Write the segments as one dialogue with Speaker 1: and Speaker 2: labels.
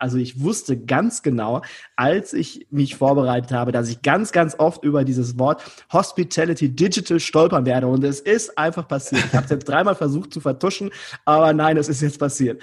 Speaker 1: Also ich wusste ganz genau, als ich mich vorbereitet habe, dass ich ganz, ganz oft über dieses Wort Hospitality Digital stolpern werde. Und es ist einfach passiert. Ich habe es jetzt dreimal versucht zu vertuschen, aber nein, es ist jetzt passiert.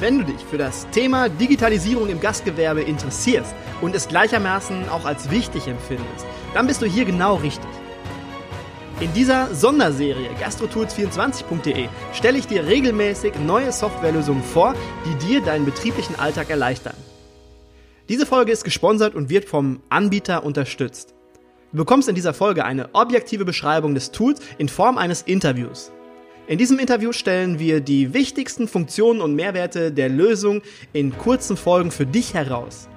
Speaker 1: Wenn du dich für das Thema Digitalisierung im Gastgewerbe interessierst und es gleichermaßen auch als wichtig empfindest, dann bist du hier genau richtig. In dieser Sonderserie gastrotools24.de stelle ich dir regelmäßig neue Softwarelösungen vor, die dir deinen betrieblichen Alltag erleichtern. Diese Folge ist gesponsert und wird vom Anbieter unterstützt. Du bekommst in dieser Folge eine objektive Beschreibung des Tools in Form eines Interviews. In diesem Interview stellen wir die wichtigsten Funktionen und Mehrwerte der Lösung in kurzen Folgen für dich heraus.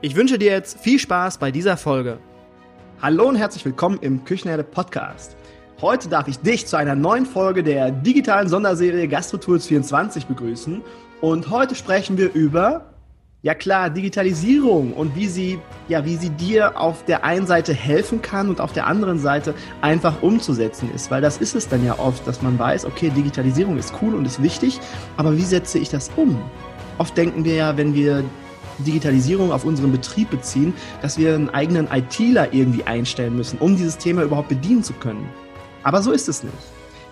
Speaker 1: Ich wünsche dir jetzt viel Spaß bei dieser Folge. Hallo und herzlich willkommen im Küchenherde Podcast. Heute darf ich dich zu einer neuen Folge der digitalen Sonderserie GastroTools 24 begrüßen. Und heute sprechen wir über ja klar, Digitalisierung und wie sie, ja, wie sie dir auf der einen Seite helfen kann und auf der anderen Seite einfach umzusetzen ist. Weil das ist es dann ja oft, dass man weiß, okay, Digitalisierung ist cool und ist wichtig, aber wie setze ich das um? Oft denken wir ja, wenn wir Digitalisierung auf unseren Betrieb beziehen, dass wir einen eigenen ITler irgendwie einstellen müssen, um dieses Thema überhaupt bedienen zu können. Aber so ist es nicht.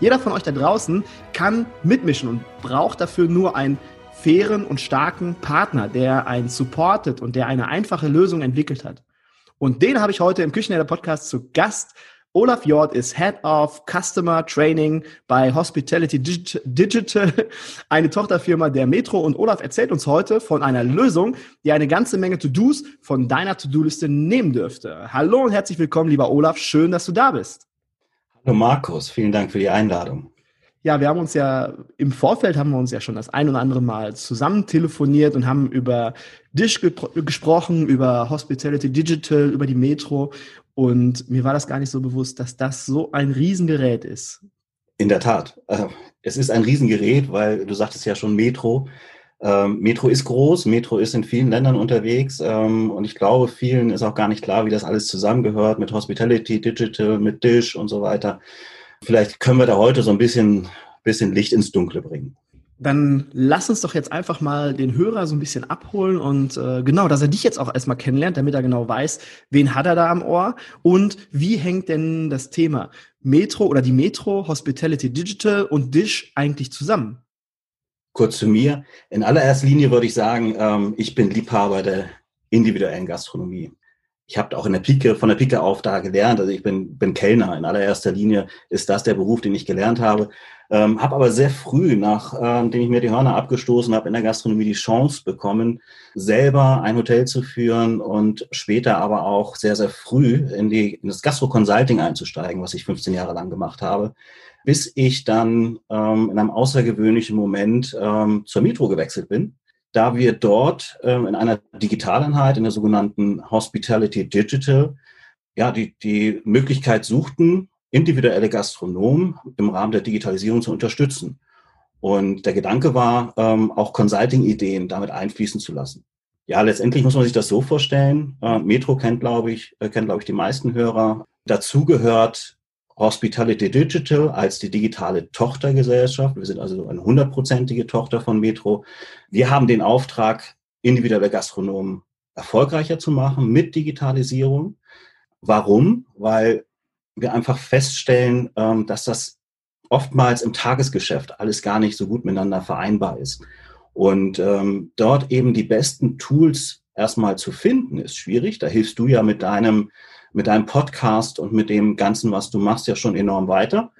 Speaker 1: Jeder von euch da draußen kann mitmischen und braucht dafür nur ein fairen und starken Partner, der einen supportet und der eine einfache Lösung entwickelt hat. Und den habe ich heute im Küchenherde Podcast zu Gast. Olaf Jord ist Head of Customer Training bei Hospitality Digital, eine Tochterfirma der Metro. Und Olaf erzählt uns heute von einer Lösung, die eine ganze Menge To-Dos von deiner To-Do-Liste nehmen dürfte. Hallo und herzlich willkommen, lieber Olaf. Schön, dass du da bist.
Speaker 2: Hallo Markus, vielen Dank für die Einladung.
Speaker 1: Ja, wir haben uns ja im Vorfeld haben wir uns ja schon das ein oder andere Mal zusammen telefoniert und haben über Dish ge gesprochen, über Hospitality Digital, über die Metro. Und mir war das gar nicht so bewusst, dass das so ein Riesengerät ist.
Speaker 2: In der Tat. Äh, es ist ein Riesengerät, weil du sagtest ja schon Metro. Ähm, Metro ist groß, Metro ist in vielen Ländern unterwegs ähm, und ich glaube, vielen ist auch gar nicht klar, wie das alles zusammengehört mit Hospitality, Digital, mit Dish und so weiter. Vielleicht können wir da heute so ein bisschen, bisschen Licht ins Dunkle bringen.
Speaker 1: Dann lass uns doch jetzt einfach mal den Hörer so ein bisschen abholen und äh, genau, dass er dich jetzt auch erstmal kennenlernt, damit er genau weiß, wen hat er da am Ohr und wie hängt denn das Thema Metro oder die Metro, Hospitality Digital und Dish eigentlich zusammen?
Speaker 2: Kurz zu mir. In allererster Linie würde ich sagen, ähm, ich bin Liebhaber der individuellen Gastronomie ich habe auch in der Pike, von der Pike auf da gelernt. Also ich bin, bin Kellner. In allererster Linie ist das der Beruf, den ich gelernt habe. Ähm, habe aber sehr früh, nachdem ähm, ich mir die Hörner abgestoßen habe, in der Gastronomie die Chance bekommen, selber ein Hotel zu führen und später aber auch sehr, sehr früh in, die, in das Gastro-Consulting einzusteigen, was ich 15 Jahre lang gemacht habe, bis ich dann ähm, in einem außergewöhnlichen Moment ähm, zur Metro gewechselt bin da wir dort ähm, in einer Digitaleinheit, in der sogenannten Hospitality Digital, ja, die, die Möglichkeit suchten, individuelle Gastronomen im Rahmen der Digitalisierung zu unterstützen. Und der Gedanke war, ähm, auch Consulting-Ideen damit einfließen zu lassen. Ja, letztendlich muss man sich das so vorstellen. Äh, Metro kennt, glaube ich, äh, kennt, glaube ich, die meisten Hörer. Dazu gehört Hospitality Digital als die digitale Tochtergesellschaft. Wir sind also eine hundertprozentige Tochter von Metro. Wir haben den Auftrag, individuelle Gastronomen erfolgreicher zu machen mit Digitalisierung. Warum? Weil wir einfach feststellen, ähm, dass das oftmals im Tagesgeschäft alles gar nicht so gut miteinander vereinbar ist. Und ähm, dort eben die besten Tools erstmal zu finden, ist schwierig. Da hilfst du ja mit deinem mit deinem Podcast und mit dem Ganzen, was du machst, ja schon enorm weiter.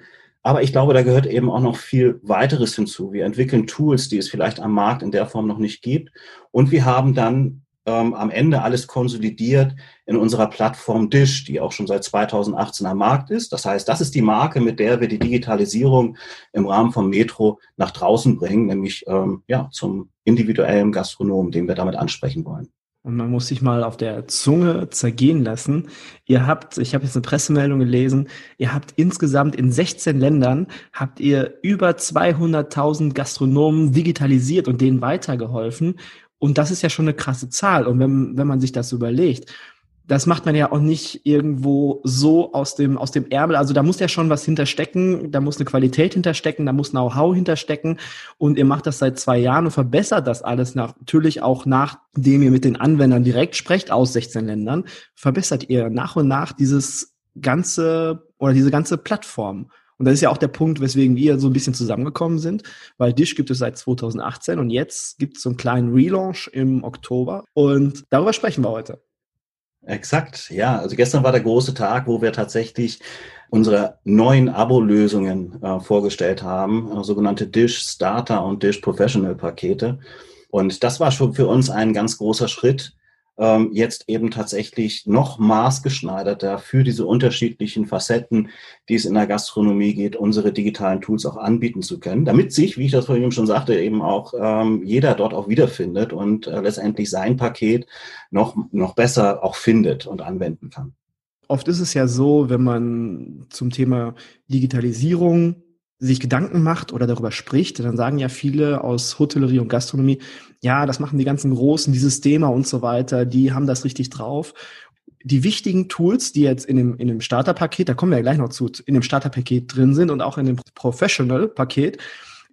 Speaker 2: Aber ich glaube, da gehört eben auch noch viel weiteres hinzu. Wir entwickeln Tools, die es vielleicht am Markt in der Form noch nicht gibt. Und wir haben dann ähm, am Ende alles konsolidiert in unserer Plattform Dish, die auch schon seit 2018 am Markt ist. Das heißt, das ist die Marke, mit der wir die Digitalisierung im Rahmen von Metro nach draußen bringen, nämlich ähm, ja, zum individuellen Gastronomen, den wir damit ansprechen wollen.
Speaker 1: Und man muss sich mal auf der Zunge zergehen lassen. Ihr habt, ich habe jetzt eine Pressemeldung gelesen, ihr habt insgesamt in 16 Ländern, habt ihr über 200.000 Gastronomen digitalisiert und denen weitergeholfen. Und das ist ja schon eine krasse Zahl. Und wenn, wenn man sich das überlegt, das macht man ja auch nicht irgendwo so aus dem, aus dem Ärmel. Also da muss ja schon was hinterstecken, da muss eine Qualität hinterstecken, da muss Know-how hinterstecken. Und ihr macht das seit zwei Jahren und verbessert das alles natürlich auch nachdem ihr mit den Anwendern direkt sprecht aus 16 Ländern, verbessert ihr nach und nach dieses ganze oder diese ganze Plattform. Und das ist ja auch der Punkt, weswegen wir so ein bisschen zusammengekommen sind, weil Dish gibt es seit 2018 und jetzt gibt es so einen kleinen Relaunch im Oktober und darüber sprechen wir heute.
Speaker 2: Exakt, ja. Also gestern war der große Tag, wo wir tatsächlich unsere neuen Abo-Lösungen äh, vorgestellt haben, äh, sogenannte Dish Starter und Dish Professional Pakete. Und das war schon für uns ein ganz großer Schritt, ähm, jetzt eben tatsächlich noch maßgeschneiderter für diese unterschiedlichen Facetten, die es in der Gastronomie geht, unsere digitalen Tools auch anbieten zu können, damit sich, wie ich das vorhin schon sagte, eben auch ähm, jeder dort auch wiederfindet und äh, letztendlich sein Paket noch, noch besser auch findet und anwenden kann.
Speaker 1: Oft ist es ja so, wenn man zum Thema Digitalisierung sich Gedanken macht oder darüber spricht, dann sagen ja viele aus Hotellerie und Gastronomie, ja, das machen die ganzen Großen, die Systeme und so weiter, die haben das richtig drauf. Die wichtigen Tools, die jetzt in dem, in dem Starterpaket, da kommen wir ja gleich noch zu, in dem Starterpaket drin sind und auch in dem Professional-Paket,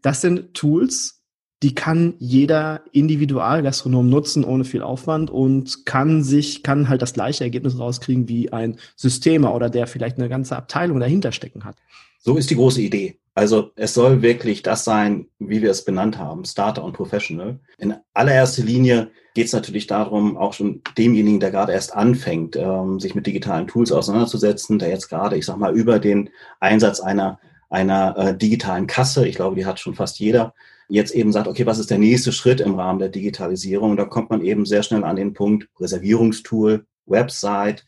Speaker 1: das sind Tools, die kann jeder Individualgastronom nutzen ohne viel Aufwand und kann sich, kann halt das gleiche Ergebnis rauskriegen wie ein Systemer oder der vielleicht eine ganze Abteilung dahinter stecken hat.
Speaker 2: So ist die große Idee. Also es soll wirklich das sein, wie wir es benannt haben, Starter und Professional. In allererster Linie geht es natürlich darum, auch schon demjenigen, der gerade erst anfängt, ähm, sich mit digitalen Tools auseinanderzusetzen, der jetzt gerade, ich sag mal, über den Einsatz einer, einer äh, digitalen Kasse, ich glaube, die hat schon fast jeder, jetzt eben sagt, okay, was ist der nächste Schritt im Rahmen der Digitalisierung? Und da kommt man eben sehr schnell an den Punkt Reservierungstool, Website,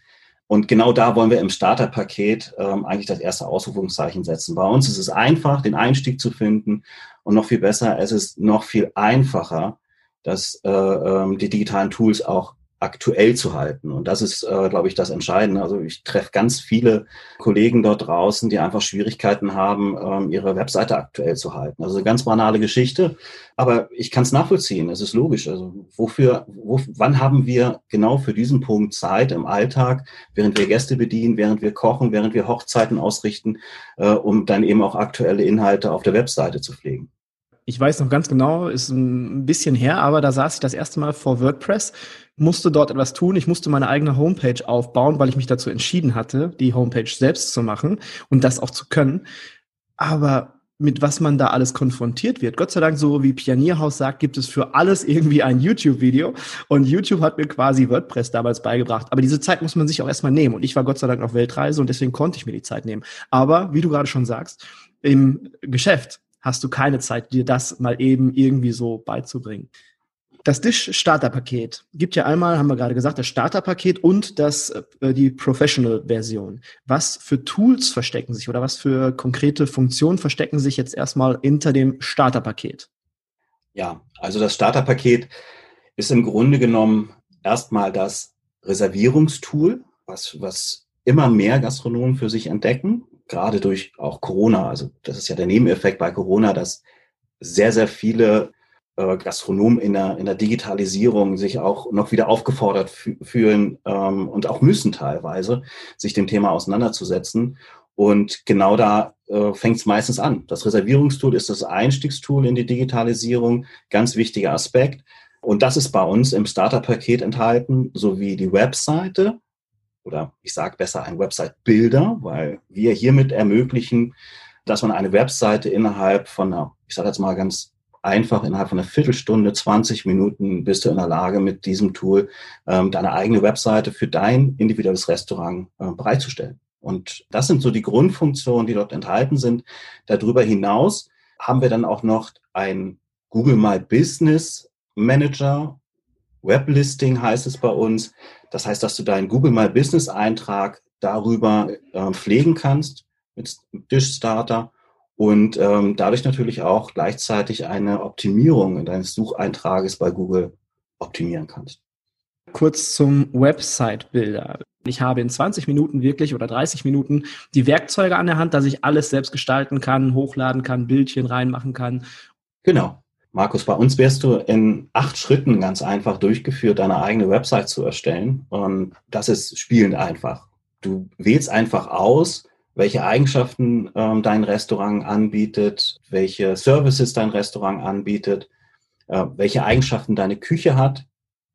Speaker 2: und genau da wollen wir im Starterpaket ähm, eigentlich das erste Ausrufungszeichen setzen. Bei uns ist es einfach, den Einstieg zu finden und noch viel besser, es ist noch viel einfacher, dass äh, ähm, die digitalen Tools auch aktuell zu halten. Und das ist, äh, glaube ich, das Entscheidende. Also ich treffe ganz viele Kollegen dort draußen, die einfach Schwierigkeiten haben, ähm, ihre Webseite aktuell zu halten. Also eine ganz banale Geschichte, aber ich kann es nachvollziehen. Es ist logisch. Also wofür, wo, wann haben wir genau für diesen Punkt Zeit im Alltag, während wir Gäste bedienen, während wir kochen, während wir Hochzeiten ausrichten, äh, um dann eben auch aktuelle Inhalte auf der Webseite zu pflegen?
Speaker 1: Ich weiß noch ganz genau, ist ein bisschen her, aber da saß ich das erste Mal vor WordPress, musste dort etwas tun. Ich musste meine eigene Homepage aufbauen, weil ich mich dazu entschieden hatte, die Homepage selbst zu machen und das auch zu können. Aber mit was man da alles konfrontiert wird. Gott sei Dank, so wie Pionierhaus sagt, gibt es für alles irgendwie ein YouTube-Video. Und YouTube hat mir quasi WordPress damals beigebracht. Aber diese Zeit muss man sich auch erstmal nehmen. Und ich war Gott sei Dank auf Weltreise und deswegen konnte ich mir die Zeit nehmen. Aber wie du gerade schon sagst, im Geschäft hast du keine Zeit, dir das mal eben irgendwie so beizubringen. Das Dish-Starter-Paket gibt ja einmal, haben wir gerade gesagt, das Starter-Paket und das, äh, die Professional-Version. Was für Tools verstecken sich oder was für konkrete Funktionen verstecken sich jetzt erstmal hinter dem Starter-Paket?
Speaker 2: Ja, also das Starter-Paket ist im Grunde genommen erstmal das Reservierungstool, was, was immer mehr Gastronomen für sich entdecken gerade durch auch Corona, also das ist ja der Nebeneffekt bei Corona, dass sehr, sehr viele äh, Gastronomen in der, in der Digitalisierung sich auch noch wieder aufgefordert fühlen ähm, und auch müssen teilweise, sich dem Thema auseinanderzusetzen. Und genau da äh, fängt es meistens an. Das Reservierungstool ist das Einstiegstool in die Digitalisierung, ganz wichtiger Aspekt. Und das ist bei uns im Starter-Paket enthalten, sowie die Webseite, oder ich sage besser ein Website-Builder, weil wir hiermit ermöglichen, dass man eine Webseite innerhalb von einer, ich sage jetzt mal ganz einfach, innerhalb von einer Viertelstunde, 20 Minuten bist du in der Lage, mit diesem Tool ähm, deine eigene Webseite für dein individuelles Restaurant äh, bereitzustellen. Und das sind so die Grundfunktionen, die dort enthalten sind. Darüber hinaus haben wir dann auch noch ein Google My Business Manager Weblisting heißt es bei uns. Das heißt, dass du deinen Google My Business Eintrag darüber äh, pflegen kannst mit Dish Starter und ähm, dadurch natürlich auch gleichzeitig eine Optimierung deines Sucheintrages bei Google optimieren kannst.
Speaker 1: Kurz zum Website-Bilder. Ich habe in 20 Minuten wirklich oder 30 Minuten die Werkzeuge an der Hand, dass ich alles selbst gestalten kann, hochladen kann, Bildchen reinmachen kann.
Speaker 2: Genau. Markus, bei uns wärst du in acht Schritten ganz einfach durchgeführt, deine eigene Website zu erstellen. Und das ist spielend einfach. Du wählst einfach aus, welche Eigenschaften ähm, dein Restaurant anbietet, welche Services dein Restaurant anbietet, äh, welche Eigenschaften deine Küche hat.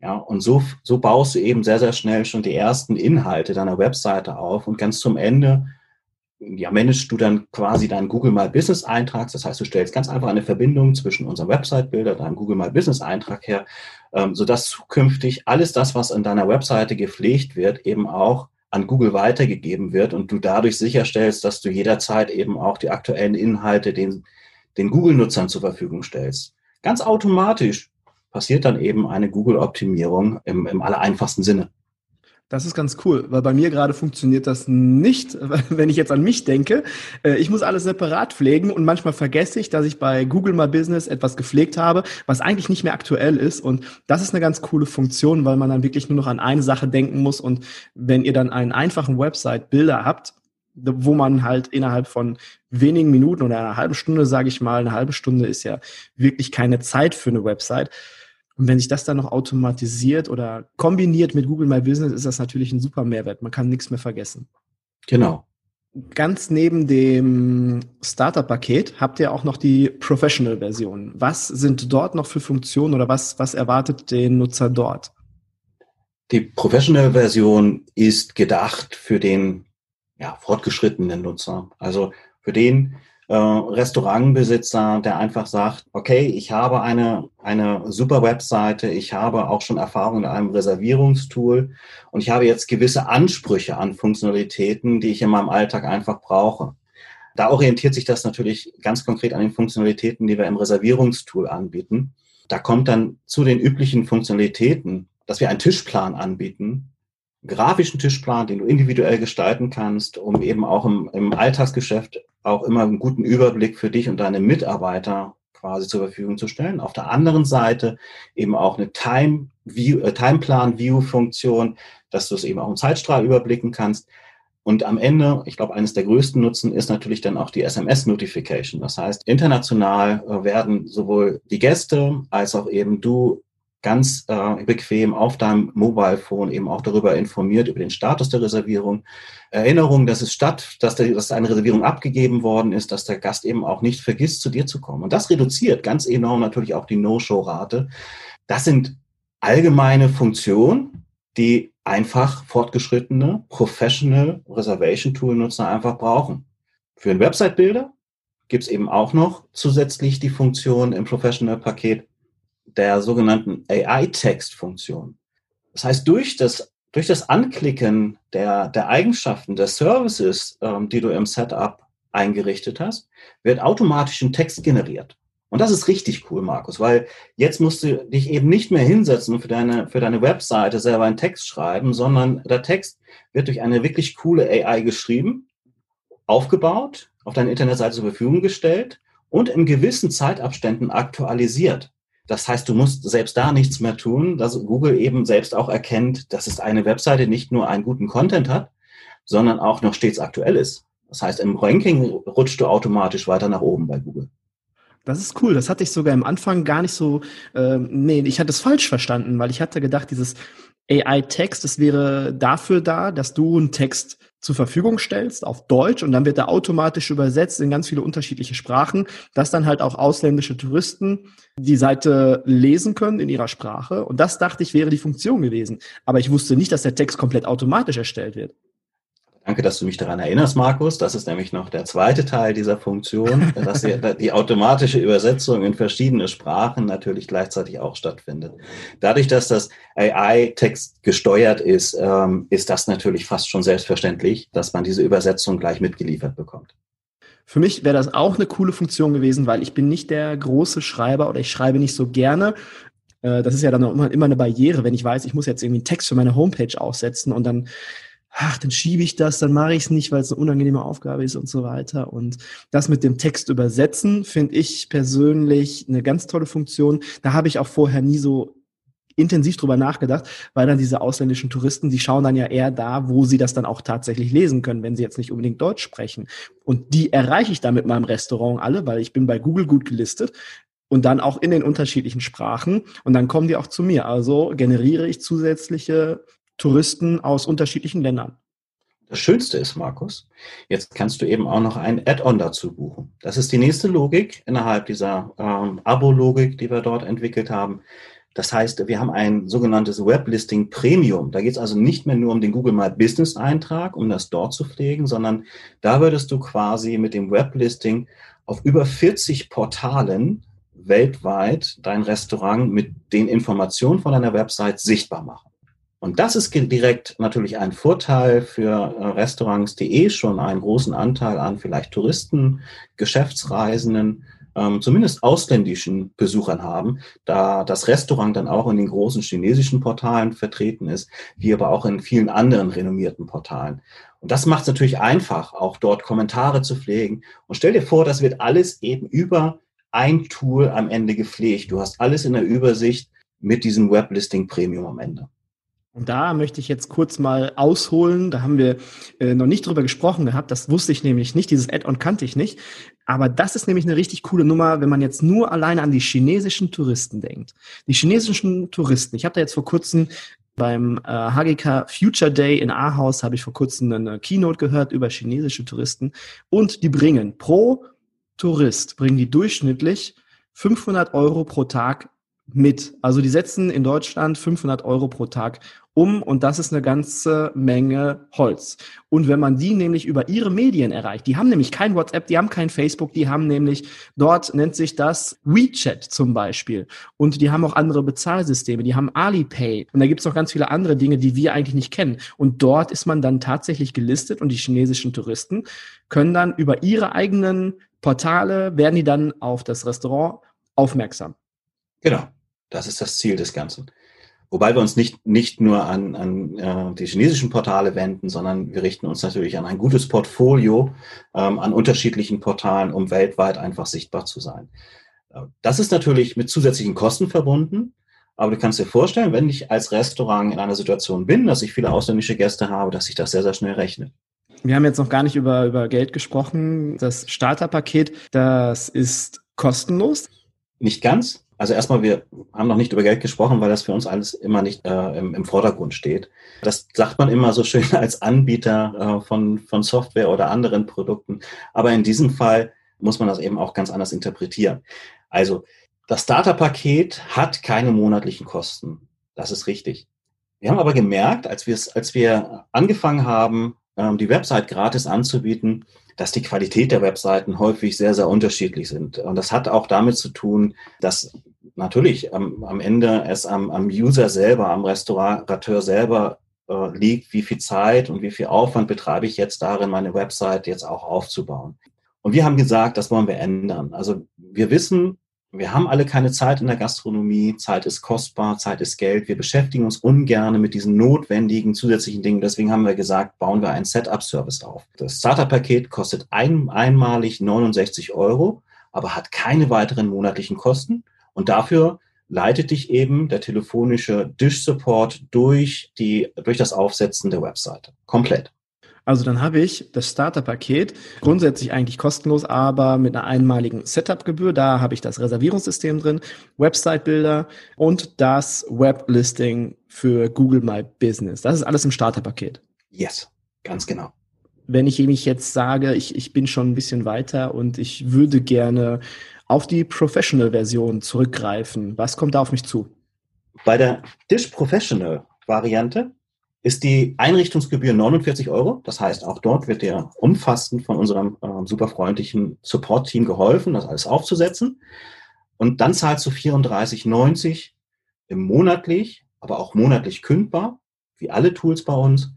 Speaker 2: Ja, und so, so baust du eben sehr, sehr schnell schon die ersten Inhalte deiner Webseite auf und ganz zum Ende ja, managst du dann quasi deinen Google My Business Eintrag. Das heißt, du stellst ganz einfach eine Verbindung zwischen unserem Website-Bilder, deinem Google My Business Eintrag her, ähm, sodass zukünftig alles das, was in deiner Webseite gepflegt wird, eben auch an Google weitergegeben wird und du dadurch sicherstellst, dass du jederzeit eben auch die aktuellen Inhalte den, den Google-Nutzern zur Verfügung stellst. Ganz automatisch passiert dann eben eine Google-Optimierung im, im allereinfachsten Sinne.
Speaker 1: Das ist ganz cool, weil bei mir gerade funktioniert das nicht, wenn ich jetzt an mich denke. Äh, ich muss alles separat pflegen und manchmal vergesse ich, dass ich bei Google My Business etwas gepflegt habe, was eigentlich nicht mehr aktuell ist. Und das ist eine ganz coole Funktion, weil man dann wirklich nur noch an eine Sache denken muss. Und wenn ihr dann einen einfachen Website-Bilder habt, wo man halt innerhalb von wenigen Minuten oder einer halben Stunde, sage ich mal, eine halbe Stunde ist ja wirklich keine Zeit für eine Website, und wenn sich das dann noch automatisiert oder kombiniert mit Google My Business, ist das natürlich ein super Mehrwert. Man kann nichts mehr vergessen.
Speaker 2: Genau.
Speaker 1: Ganz neben dem Starter-Paket habt ihr auch noch die Professional-Version. Was sind dort noch für Funktionen oder was, was erwartet den Nutzer dort?
Speaker 2: Die Professional-Version ist gedacht für den ja, fortgeschrittenen Nutzer. Also für den, äh, Restaurantbesitzer, der einfach sagt, okay, ich habe eine, eine super Webseite, ich habe auch schon Erfahrung in einem Reservierungstool und ich habe jetzt gewisse Ansprüche an Funktionalitäten, die ich in meinem Alltag einfach brauche. Da orientiert sich das natürlich ganz konkret an den Funktionalitäten, die wir im Reservierungstool anbieten. Da kommt dann zu den üblichen Funktionalitäten, dass wir einen Tischplan anbieten, grafischen Tischplan, den du individuell gestalten kannst, um eben auch im, im Alltagsgeschäft auch immer einen guten Überblick für dich und deine Mitarbeiter quasi zur Verfügung zu stellen. Auf der anderen Seite eben auch eine Time View, äh, Timeplan View Funktion, dass du es eben auch im Zeitstrahl überblicken kannst. Und am Ende, ich glaube, eines der größten Nutzen ist natürlich dann auch die SMS-Notification. Das heißt, international äh, werden sowohl die Gäste als auch eben du ganz äh, bequem auf deinem Mobile Phone eben auch darüber informiert, über den Status der Reservierung. Erinnerung, dass es statt, dass, der, dass eine Reservierung abgegeben worden ist, dass der Gast eben auch nicht vergisst, zu dir zu kommen. Und das reduziert ganz enorm natürlich auch die No-Show-Rate. Das sind allgemeine Funktionen, die einfach fortgeschrittene Professional Reservation Tool Nutzer einfach brauchen. Für ein Website-Bilder gibt es eben auch noch zusätzlich die Funktion im Professional Paket der sogenannten AI-Text-Funktion. Das heißt, durch das, durch das Anklicken der, der Eigenschaften der Services, ähm, die du im Setup eingerichtet hast, wird automatisch ein Text generiert. Und das ist richtig cool, Markus, weil jetzt musst du dich eben nicht mehr hinsetzen und für deine, für deine Webseite selber einen Text schreiben, sondern der Text wird durch eine wirklich coole AI geschrieben, aufgebaut, auf deine Internetseite zur Verfügung gestellt und in gewissen Zeitabständen aktualisiert. Das heißt, du musst selbst da nichts mehr tun, dass Google eben selbst auch erkennt, dass es eine Webseite nicht nur einen guten Content hat, sondern auch noch stets aktuell ist. Das heißt, im Ranking rutscht du automatisch weiter nach oben bei Google.
Speaker 1: Das ist cool. Das hatte ich sogar am Anfang gar nicht so. Äh, nee, ich hatte es falsch verstanden, weil ich hatte gedacht, dieses AI-Text, das wäre dafür da, dass du einen Text zur Verfügung stellst auf Deutsch und dann wird er automatisch übersetzt in ganz viele unterschiedliche Sprachen, dass dann halt auch ausländische Touristen die Seite lesen können in ihrer Sprache. Und das dachte ich wäre die Funktion gewesen. Aber ich wusste nicht, dass der Text komplett automatisch erstellt wird.
Speaker 2: Danke, dass du mich daran erinnerst, Markus. Das ist nämlich noch der zweite Teil dieser Funktion, dass die, automatische Übersetzung in verschiedene Sprachen natürlich gleichzeitig auch stattfindet. Dadurch, dass das AI-Text gesteuert ist, ähm, ist das natürlich fast schon selbstverständlich, dass man diese Übersetzung gleich mitgeliefert bekommt.
Speaker 1: Für mich wäre das auch eine coole Funktion gewesen, weil ich bin nicht der große Schreiber oder ich schreibe nicht so gerne. Äh, das ist ja dann auch immer, immer eine Barriere, wenn ich weiß, ich muss jetzt irgendwie einen Text für meine Homepage aussetzen und dann ach, dann schiebe ich das, dann mache ich es nicht, weil es eine unangenehme Aufgabe ist und so weiter. Und das mit dem Text übersetzen finde ich persönlich eine ganz tolle Funktion. Da habe ich auch vorher nie so intensiv drüber nachgedacht, weil dann diese ausländischen Touristen, die schauen dann ja eher da, wo sie das dann auch tatsächlich lesen können, wenn sie jetzt nicht unbedingt Deutsch sprechen. Und die erreiche ich dann mit meinem Restaurant alle, weil ich bin bei Google gut gelistet und dann auch in den unterschiedlichen Sprachen und dann kommen die auch zu mir. Also generiere ich zusätzliche Touristen aus unterschiedlichen Ländern.
Speaker 2: Das Schönste ist, Markus, jetzt kannst du eben auch noch ein Add-on dazu buchen. Das ist die nächste Logik innerhalb dieser ähm, Abo-Logik, die wir dort entwickelt haben. Das heißt, wir haben ein sogenanntes Weblisting Premium. Da geht es also nicht mehr nur um den Google My Business Eintrag, um das dort zu pflegen, sondern da würdest du quasi mit dem Weblisting auf über 40 Portalen weltweit dein Restaurant mit den Informationen von deiner Website sichtbar machen. Und das ist direkt natürlich ein Vorteil für äh, Restaurants, die eh schon einen großen Anteil an vielleicht Touristen, Geschäftsreisenden, ähm, zumindest ausländischen Besuchern haben, da das Restaurant dann auch in den großen chinesischen Portalen vertreten ist, wie aber auch in vielen anderen renommierten Portalen. Und das macht es natürlich einfach, auch dort Kommentare zu pflegen. Und stell dir vor, das wird alles eben über ein Tool am Ende gepflegt. Du hast alles in der Übersicht mit diesem Weblisting Premium am Ende.
Speaker 1: Und da möchte ich jetzt kurz mal ausholen. Da haben wir äh, noch nicht drüber gesprochen gehabt. Das wusste ich nämlich nicht. Dieses Add-on kannte ich nicht. Aber das ist nämlich eine richtig coole Nummer, wenn man jetzt nur alleine an die chinesischen Touristen denkt. Die chinesischen Touristen. Ich habe da jetzt vor kurzem beim äh, HGK Future Day in Ahaus habe ich vor kurzem eine Keynote gehört über chinesische Touristen und die bringen pro Tourist bringen die durchschnittlich 500 Euro pro Tag mit. Also die setzen in Deutschland 500 Euro pro Tag um und das ist eine ganze Menge Holz. Und wenn man die nämlich über ihre Medien erreicht, die haben nämlich kein WhatsApp, die haben kein Facebook, die haben nämlich, dort nennt sich das WeChat zum Beispiel. Und die haben auch andere Bezahlsysteme, die haben Alipay. Und da gibt es noch ganz viele andere Dinge, die wir eigentlich nicht kennen. Und dort ist man dann tatsächlich gelistet und die chinesischen Touristen können dann über ihre eigenen Portale, werden die dann auf das Restaurant aufmerksam.
Speaker 2: Genau. Das ist das Ziel des Ganzen. Wobei wir uns nicht, nicht nur an, an äh, die chinesischen Portale wenden, sondern wir richten uns natürlich an ein gutes Portfolio ähm, an unterschiedlichen Portalen, um weltweit einfach sichtbar zu sein. Äh, das ist natürlich mit zusätzlichen Kosten verbunden. Aber du kannst dir vorstellen, wenn ich als Restaurant in einer Situation bin, dass ich viele ausländische Gäste habe, dass sich das sehr, sehr schnell rechnet.
Speaker 1: Wir haben jetzt noch gar nicht über, über Geld gesprochen. Das Starterpaket, das ist kostenlos.
Speaker 2: Nicht ganz. Also erstmal, wir haben noch nicht über Geld gesprochen, weil das für uns alles immer nicht äh, im, im, Vordergrund steht. Das sagt man immer so schön als Anbieter äh, von, von Software oder anderen Produkten. Aber in diesem Fall muss man das eben auch ganz anders interpretieren. Also das Starter-Paket hat keine monatlichen Kosten. Das ist richtig. Wir haben aber gemerkt, als, als wir angefangen haben, ähm, die Website gratis anzubieten, dass die Qualität der Webseiten häufig sehr, sehr unterschiedlich sind. Und das hat auch damit zu tun, dass natürlich am, am Ende es am, am User selber, am Restaurateur selber äh, liegt, wie viel Zeit und wie viel Aufwand betreibe ich jetzt darin, meine Website jetzt auch aufzubauen. Und wir haben gesagt, das wollen wir ändern. Also wir wissen, wir haben alle keine Zeit in der Gastronomie. Zeit ist kostbar, Zeit ist Geld. Wir beschäftigen uns ungern mit diesen notwendigen zusätzlichen Dingen. Deswegen haben wir gesagt, bauen wir einen Setup-Service auf. Das Starter-Paket kostet ein, einmalig 69 Euro, aber hat keine weiteren monatlichen Kosten. Und dafür leitet dich eben der telefonische Dish-Support durch, die, durch das Aufsetzen der Webseite. Komplett.
Speaker 1: Also dann habe ich das Starter-Paket, grundsätzlich eigentlich kostenlos, aber mit einer einmaligen Setup-Gebühr. Da habe ich das Reservierungssystem drin, Website-Bilder und das Web-Listing für Google My Business. Das ist alles im Starter-Paket.
Speaker 2: Yes, ganz genau.
Speaker 1: Wenn ich mich jetzt sage, ich, ich bin schon ein bisschen weiter und ich würde gerne auf die Professional-Version zurückgreifen, was kommt da auf mich zu?
Speaker 2: Bei der Dish Professional Variante ist die Einrichtungsgebühr 49 Euro. Das heißt, auch dort wird dir umfassend von unserem äh, super freundlichen Support-Team geholfen, das alles aufzusetzen. Und dann zahlst du 34,90 im monatlich, aber auch monatlich kündbar, wie alle Tools bei uns,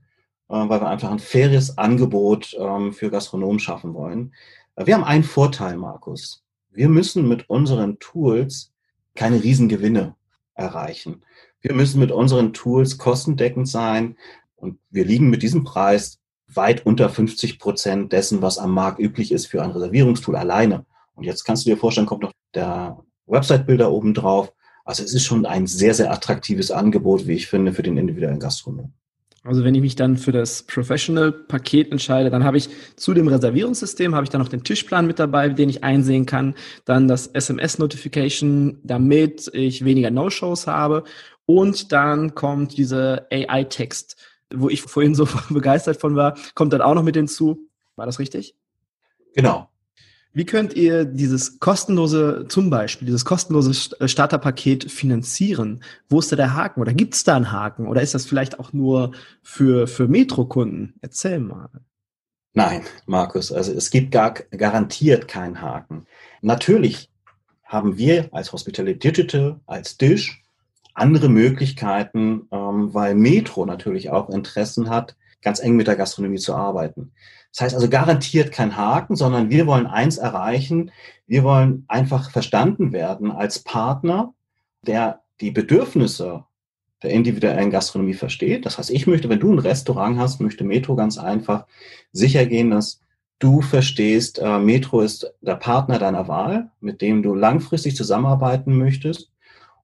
Speaker 2: äh, weil wir einfach ein faires Angebot ähm, für Gastronomen schaffen wollen. Wir haben einen Vorteil, Markus. Wir müssen mit unseren Tools keine Riesengewinne erreichen. Wir müssen mit unseren Tools kostendeckend sein und wir liegen mit diesem Preis weit unter 50 Prozent dessen, was am Markt üblich ist für ein Reservierungstool alleine. Und jetzt kannst du dir vorstellen, kommt noch der Website-Bilder oben drauf. Also es ist schon ein sehr, sehr attraktives Angebot, wie ich finde, für den individuellen Gastronomen.
Speaker 1: Also wenn ich mich dann für das Professional-Paket entscheide, dann habe ich zu dem Reservierungssystem, habe ich dann noch den Tischplan mit dabei, den ich einsehen kann, dann das SMS-Notification, damit ich weniger No-Shows habe und dann kommt diese AI-Text, wo ich vorhin so begeistert von war, kommt dann auch noch mit hinzu. War das richtig?
Speaker 2: Genau.
Speaker 1: Wie könnt ihr dieses kostenlose, zum Beispiel, dieses kostenlose äh, Starterpaket finanzieren? Wo ist da der Haken? Oder gibt es da einen Haken? Oder ist das vielleicht auch nur für, für Metro-Kunden? Erzähl mal.
Speaker 2: Nein, Markus, also es gibt gar, garantiert keinen Haken. Natürlich haben wir als Hospitality Digital, als Dish, andere Möglichkeiten, ähm, weil Metro natürlich auch Interessen hat, ganz eng mit der Gastronomie zu arbeiten. Das heißt also garantiert kein Haken, sondern wir wollen eins erreichen. Wir wollen einfach verstanden werden als Partner, der die Bedürfnisse der individuellen Gastronomie versteht. Das heißt, ich möchte, wenn du ein Restaurant hast, möchte Metro ganz einfach sicher gehen, dass du verstehst, äh, Metro ist der Partner deiner Wahl, mit dem du langfristig zusammenarbeiten möchtest.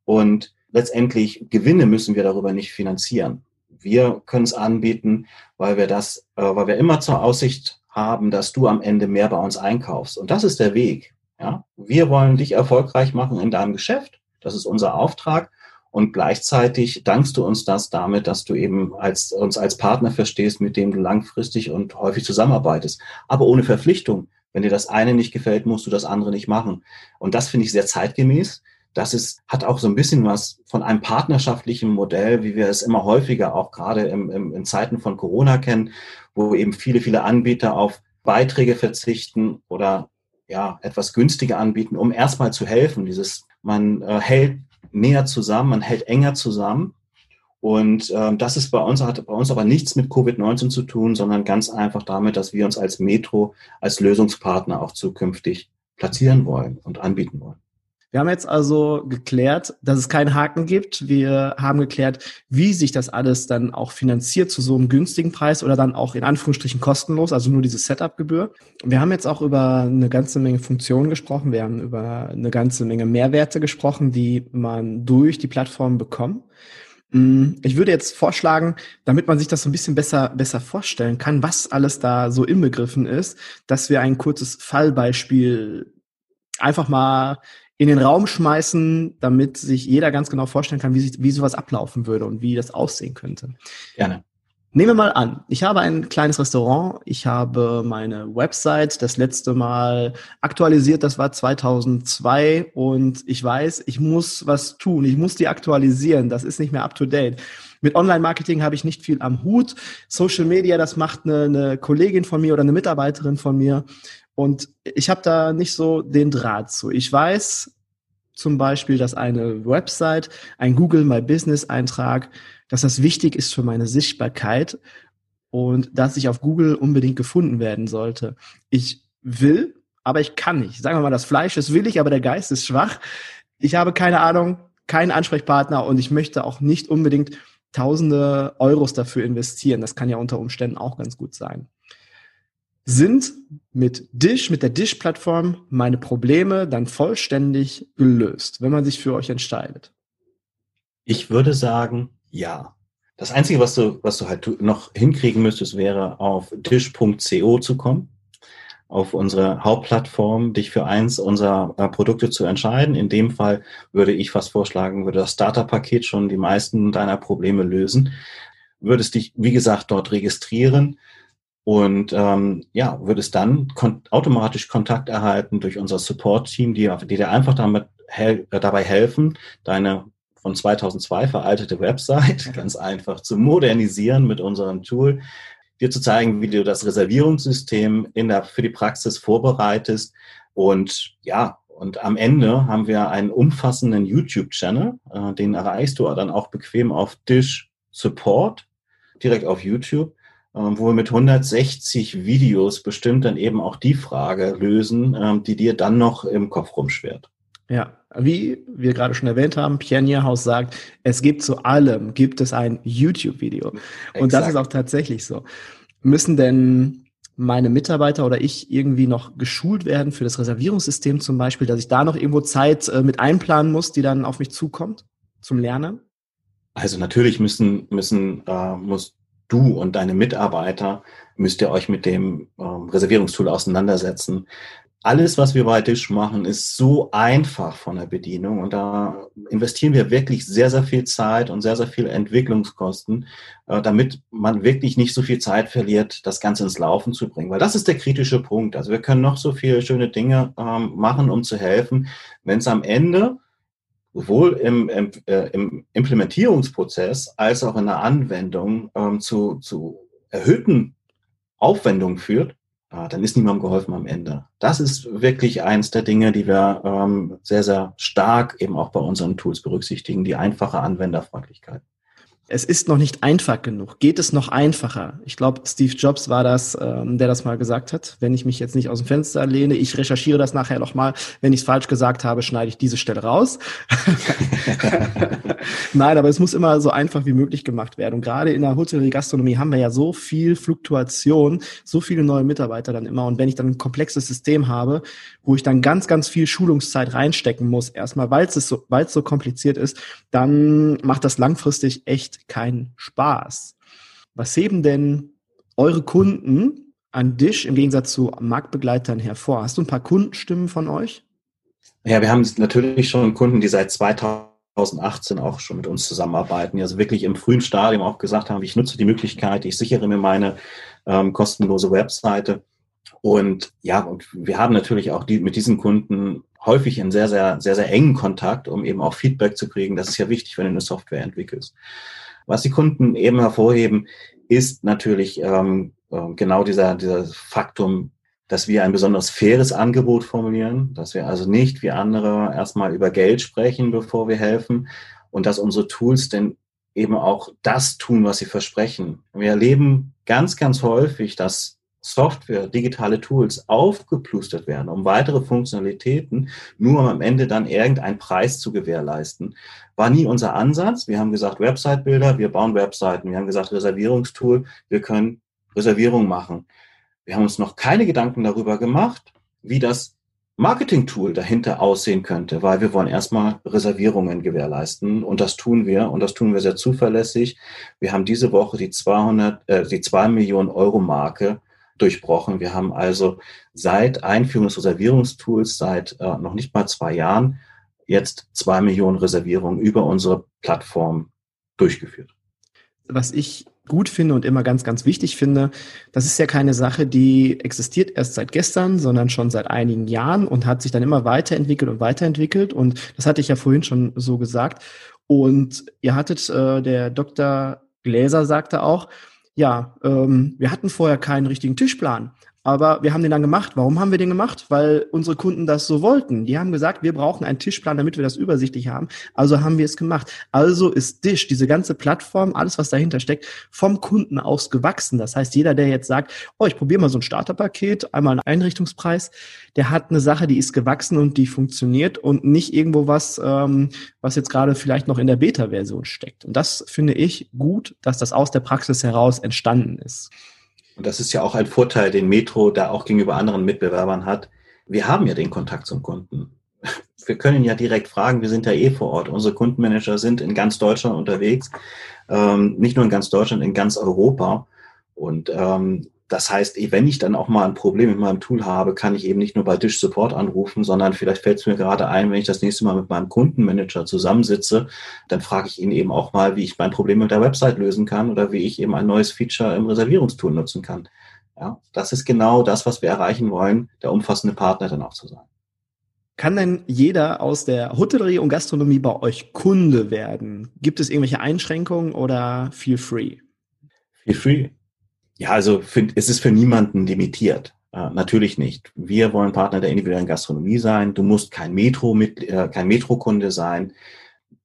Speaker 2: Und letztendlich Gewinne müssen wir darüber nicht finanzieren wir können es anbieten, weil wir das, äh, weil wir immer zur Aussicht haben, dass du am Ende mehr bei uns einkaufst. Und das ist der Weg. Ja? Wir wollen dich erfolgreich machen in deinem Geschäft. Das ist unser Auftrag. Und gleichzeitig dankst du uns das damit, dass du eben als, uns als Partner verstehst, mit dem du langfristig und häufig zusammenarbeitest. Aber ohne Verpflichtung. Wenn dir das eine nicht gefällt, musst du das andere nicht machen. Und das finde ich sehr zeitgemäß das ist, hat auch so ein bisschen was von einem partnerschaftlichen Modell, wie wir es immer häufiger auch gerade im, im, in Zeiten von Corona kennen, wo eben viele, viele Anbieter auf Beiträge verzichten oder ja, etwas günstiger anbieten, um erstmal zu helfen. Dieses, man äh, hält näher zusammen, man hält enger zusammen. Und ähm, das ist bei uns, hat bei uns aber nichts mit Covid-19 zu tun, sondern ganz einfach damit, dass wir uns als Metro, als Lösungspartner auch zukünftig platzieren wollen und anbieten wollen.
Speaker 1: Wir haben jetzt also geklärt, dass es keinen Haken gibt. Wir haben geklärt, wie sich das alles dann auch finanziert zu so einem günstigen Preis oder dann auch in Anführungsstrichen kostenlos, also nur diese Setup-Gebühr. Wir haben jetzt auch über eine ganze Menge Funktionen gesprochen. Wir haben über eine ganze Menge Mehrwerte gesprochen, die man durch die Plattform bekommt. Mm, ich würde jetzt vorschlagen, damit man sich das so ein bisschen besser, besser vorstellen kann, was alles da so inbegriffen ist, dass wir ein kurzes Fallbeispiel einfach mal in den Raum schmeißen, damit sich jeder ganz genau vorstellen kann, wie, sich, wie sowas ablaufen würde und wie das aussehen könnte.
Speaker 2: Gerne.
Speaker 1: Nehmen wir mal an, ich habe ein kleines Restaurant, ich habe meine Website das letzte Mal aktualisiert, das war 2002 und ich weiß, ich muss was tun, ich muss die aktualisieren, das ist nicht mehr up-to-date. Mit Online-Marketing habe ich nicht viel am Hut. Social Media, das macht eine, eine Kollegin von mir oder eine Mitarbeiterin von mir und ich habe da nicht so den Draht zu. Ich weiß zum Beispiel, dass eine Website, ein Google My Business Eintrag, dass das wichtig ist für meine Sichtbarkeit und dass ich auf Google unbedingt gefunden werden sollte. Ich will, aber ich kann nicht. Sagen wir mal, das Fleisch ist willig, aber der Geist ist schwach. Ich habe keine Ahnung, keinen Ansprechpartner und ich möchte auch nicht unbedingt tausende Euros dafür investieren. Das kann ja unter Umständen auch ganz gut sein sind mit Dish, mit der Dish-Plattform meine Probleme dann vollständig gelöst, wenn man sich für euch entscheidet?
Speaker 2: Ich würde sagen, ja. Das Einzige, was du, was du halt noch hinkriegen müsstest, wäre auf dish.co zu kommen, auf unsere Hauptplattform, dich für eins unserer äh, Produkte zu entscheiden. In dem Fall würde ich fast vorschlagen, würde das Starter-Paket schon die meisten deiner Probleme lösen. Würdest dich, wie gesagt, dort registrieren, und ähm, ja, würdest dann kon automatisch Kontakt erhalten durch unser Support-Team, die, die dir einfach damit hel äh, dabei helfen, deine von 2002 veraltete Website ganz einfach zu modernisieren mit unserem Tool, dir zu zeigen, wie du das Reservierungssystem in der, für die Praxis vorbereitest. Und ja, und am Ende haben wir einen umfassenden YouTube-Channel, äh, den erreichst du dann auch bequem auf Dish Support, direkt auf YouTube. Ähm, wo wir mit 160 Videos bestimmt dann eben auch die Frage lösen, ähm, die dir dann noch im Kopf rumschwert.
Speaker 1: Ja, wie wir gerade schon erwähnt haben, Pionierhaus sagt, es gibt zu allem, gibt es ein YouTube-Video. Und das ist auch tatsächlich so. Müssen denn meine Mitarbeiter oder ich irgendwie noch geschult werden für das Reservierungssystem zum Beispiel, dass ich da noch irgendwo Zeit äh, mit einplanen muss, die dann auf mich zukommt zum Lernen?
Speaker 2: Also natürlich müssen, müssen, äh, musst du und deine Mitarbeiter müsst ihr euch mit dem ähm, Reservierungstool auseinandersetzen. Alles, was wir bei Dish machen, ist so einfach von der Bedienung und da investieren wir wirklich sehr, sehr viel Zeit und sehr, sehr viel Entwicklungskosten, äh, damit man wirklich nicht so viel Zeit verliert, das Ganze ins Laufen zu bringen. Weil das ist der kritische Punkt. Also wir können noch so viele schöne Dinge ähm, machen, um zu helfen. Wenn es am Ende sowohl im, im, äh, im, Implementierungsprozess als auch in der Anwendung ähm, zu, zu erhöhten Aufwendungen führt, äh, dann ist niemandem geholfen am Ende. Das ist wirklich eins der Dinge, die wir ähm, sehr, sehr stark eben auch bei unseren Tools berücksichtigen, die einfache Anwenderfreundlichkeit
Speaker 1: es ist noch nicht einfach genug. Geht es noch einfacher? Ich glaube, Steve Jobs war das, ähm, der das mal gesagt hat. Wenn ich mich jetzt nicht aus dem Fenster lehne, ich recherchiere das nachher nochmal. Wenn ich es falsch gesagt habe, schneide ich diese Stelle raus. Nein, aber es muss immer so einfach wie möglich gemacht werden. Und gerade in der Hotellerie-Gastronomie haben wir ja so viel Fluktuation, so viele neue Mitarbeiter dann immer. Und wenn ich dann ein komplexes System habe, wo ich dann ganz, ganz viel Schulungszeit reinstecken muss, erstmal, weil es so, weil es so kompliziert ist, dann macht das langfristig echt keinen Spaß. Was heben denn eure Kunden an Dish im Gegensatz zu Marktbegleitern hervor? Hast du ein paar Kundenstimmen von euch?
Speaker 2: Ja, wir haben natürlich schon Kunden, die seit 2018 auch schon mit uns zusammenarbeiten, die also wirklich im frühen Stadium auch gesagt haben, ich nutze die Möglichkeit, ich sichere mir meine ähm, kostenlose Webseite. Und ja, und wir haben natürlich auch die, mit diesen Kunden häufig in sehr, sehr, sehr, sehr engen Kontakt, um eben auch Feedback zu kriegen. Das ist ja wichtig, wenn du eine Software entwickelst. Was die Kunden eben hervorheben, ist natürlich ähm, äh, genau dieser, dieser Faktum, dass wir ein besonders faires Angebot formulieren, dass wir also nicht wie andere erstmal über Geld sprechen, bevor wir helfen und dass unsere Tools denn eben auch das tun, was sie versprechen. Wir erleben ganz, ganz häufig, dass Software, digitale Tools aufgeplustert werden, um weitere Funktionalitäten, nur um am Ende dann irgendeinen Preis zu gewährleisten. War nie unser Ansatz. Wir haben gesagt, Website-Bilder, wir bauen Webseiten. Wir haben gesagt, Reservierungstool, wir können Reservierungen machen. Wir haben uns noch keine Gedanken darüber gemacht, wie das Marketing-Tool dahinter aussehen könnte, weil wir wollen erstmal Reservierungen gewährleisten und das tun wir und das tun wir sehr zuverlässig. Wir haben diese Woche die 200, äh, die 2 Millionen Euro Marke durchbrochen. Wir haben also seit Einführung des Reservierungstools, seit äh, noch nicht mal zwei Jahren, jetzt zwei Millionen Reservierungen über unsere Plattform durchgeführt.
Speaker 1: Was ich gut finde und immer ganz, ganz wichtig finde, das ist ja keine Sache, die existiert erst seit gestern, sondern schon seit einigen Jahren und hat sich dann immer weiterentwickelt und weiterentwickelt. Und das hatte ich ja vorhin schon so gesagt. Und ihr hattet, äh, der Dr. Gläser sagte auch, ja, ähm, wir hatten vorher keinen richtigen Tischplan. Aber wir haben den dann gemacht. Warum haben wir den gemacht? Weil unsere Kunden das so wollten. Die haben gesagt, wir brauchen einen Tischplan, damit wir das übersichtlich haben. Also haben wir es gemacht. Also ist Dish, diese ganze Plattform, alles, was dahinter steckt, vom Kunden aus gewachsen. Das heißt, jeder, der jetzt sagt, oh, ich probiere mal so ein Starterpaket, einmal einen Einrichtungspreis, der hat eine Sache, die ist gewachsen und die funktioniert und nicht irgendwo was, ähm, was jetzt gerade vielleicht noch in der Beta-Version steckt. Und das finde ich gut, dass das aus der Praxis heraus entstanden ist.
Speaker 2: Und das ist ja auch ein Vorteil, den Metro da auch gegenüber anderen Mitbewerbern hat. Wir haben ja den Kontakt zum Kunden. Wir können ja direkt fragen, wir sind ja eh vor Ort. Unsere Kundenmanager sind in ganz Deutschland unterwegs, ähm, nicht nur in ganz Deutschland, in ganz Europa. Und ähm, das heißt, wenn ich dann auch mal ein Problem mit meinem Tool habe, kann ich eben nicht nur bei Dish Support anrufen, sondern vielleicht fällt es mir gerade ein, wenn ich das nächste Mal mit meinem Kundenmanager zusammensitze, dann frage ich ihn eben auch mal, wie ich mein Problem mit der Website lösen kann oder wie ich eben ein neues Feature im Reservierungstool nutzen kann. Ja, das ist genau das, was wir erreichen wollen, der umfassende Partner dann auch zu sein.
Speaker 1: Kann denn jeder aus der Hotellerie und Gastronomie bei euch Kunde werden? Gibt es irgendwelche Einschränkungen oder feel free?
Speaker 2: Feel free. Ja, also find, es ist für niemanden limitiert. Äh, natürlich nicht. Wir wollen Partner der individuellen Gastronomie sein. Du musst kein Metro mit, äh, kein Metro-Kunde sein.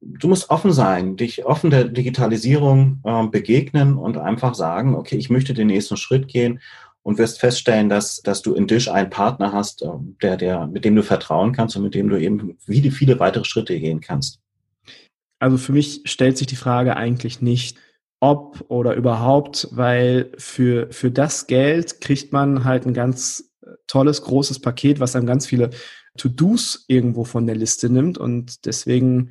Speaker 2: Du musst offen sein, dich offen der Digitalisierung äh, begegnen und einfach sagen, okay, ich möchte den nächsten Schritt gehen und wirst feststellen, dass, dass du in Dish einen Partner hast, ähm, der, der, mit dem du vertrauen kannst und mit dem du eben viele, viele weitere Schritte gehen kannst.
Speaker 1: Also für mich stellt sich die Frage eigentlich nicht, ob oder überhaupt, weil für, für das Geld kriegt man halt ein ganz äh, tolles, großes Paket, was einem ganz viele To-Dos irgendwo von der Liste nimmt. Und deswegen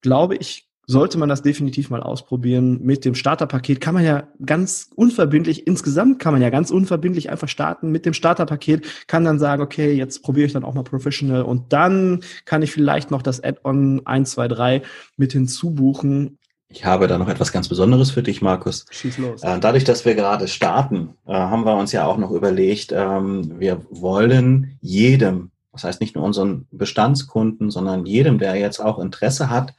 Speaker 1: glaube ich, sollte man das definitiv mal ausprobieren. Mit dem Starterpaket kann man ja ganz unverbindlich, insgesamt kann man ja ganz unverbindlich einfach starten. Mit dem Starterpaket kann dann sagen, okay, jetzt probiere ich dann auch mal Professional und dann kann ich vielleicht noch das Add-on 1, 2, 3 mit hinzubuchen.
Speaker 2: Ich habe da noch etwas ganz Besonderes für dich, Markus. Schieß los. Äh, dadurch, dass wir gerade starten, äh, haben wir uns ja auch noch überlegt, ähm, wir wollen jedem, das heißt nicht nur unseren Bestandskunden, sondern jedem, der jetzt auch Interesse hat,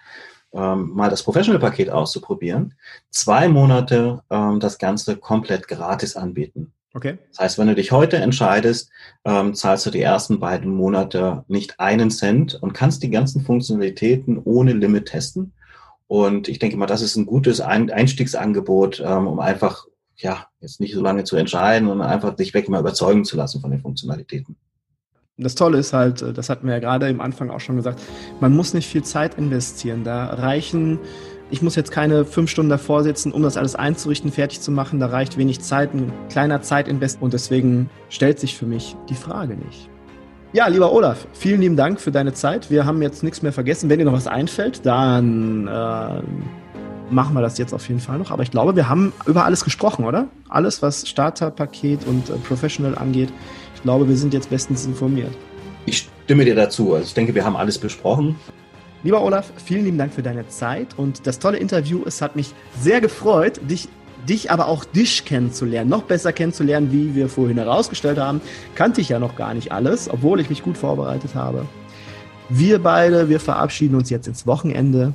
Speaker 2: ähm, mal das Professional-Paket auszuprobieren, zwei Monate ähm, das Ganze komplett gratis anbieten. Okay. Das heißt, wenn du dich heute entscheidest, ähm, zahlst du die ersten beiden Monate nicht einen Cent und kannst die ganzen Funktionalitäten ohne Limit testen. Und ich denke mal, das ist ein gutes Einstiegsangebot, ähm, um einfach, ja, jetzt nicht so lange zu entscheiden und einfach dich weg mal überzeugen zu lassen von den Funktionalitäten
Speaker 1: das Tolle ist halt, äh, das hatten wir ja gerade im Anfang auch schon gesagt, man muss nicht viel Zeit investieren. Da reichen, ich muss jetzt keine fünf Stunden davor sitzen, um das alles einzurichten, fertig zu machen. Da reicht wenig Zeit, ein kleiner Zeitinvest. Und deswegen stellt sich für mich die Frage nicht. Ja, lieber Olaf, vielen lieben Dank für deine Zeit. Wir haben jetzt nichts mehr vergessen. Wenn dir noch was einfällt, dann äh, machen wir das jetzt auf jeden Fall noch. Aber ich glaube, wir haben über alles gesprochen, oder? Alles, was Starterpaket und äh, Professional angeht glaube, wir sind jetzt bestens informiert.
Speaker 2: Ich stimme dir dazu. Also ich denke, wir haben alles besprochen.
Speaker 1: Lieber Olaf, vielen lieben Dank für deine Zeit und das tolle Interview. Es hat mich sehr gefreut, dich, dich aber auch dich kennenzulernen, noch besser kennenzulernen, wie wir vorhin herausgestellt haben. Kannte ich ja noch gar nicht alles, obwohl ich mich gut vorbereitet habe. Wir beide, wir verabschieden uns jetzt ins Wochenende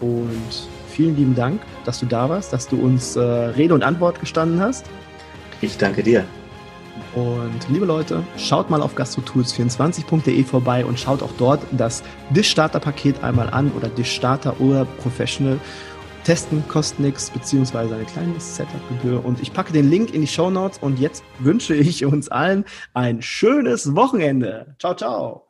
Speaker 1: und vielen lieben Dank, dass du da warst, dass du uns äh, Rede und Antwort gestanden hast.
Speaker 2: Ich danke dir.
Speaker 1: Und liebe Leute, schaut mal auf gastrotools24.de vorbei und schaut auch dort das Dish Starter Paket einmal an oder Dish Starter oder Professional. Testen kostet nichts, beziehungsweise eine kleine Setup-Gebühr. Und ich packe den Link in die Show Notes und jetzt wünsche ich uns allen ein schönes Wochenende. Ciao, ciao.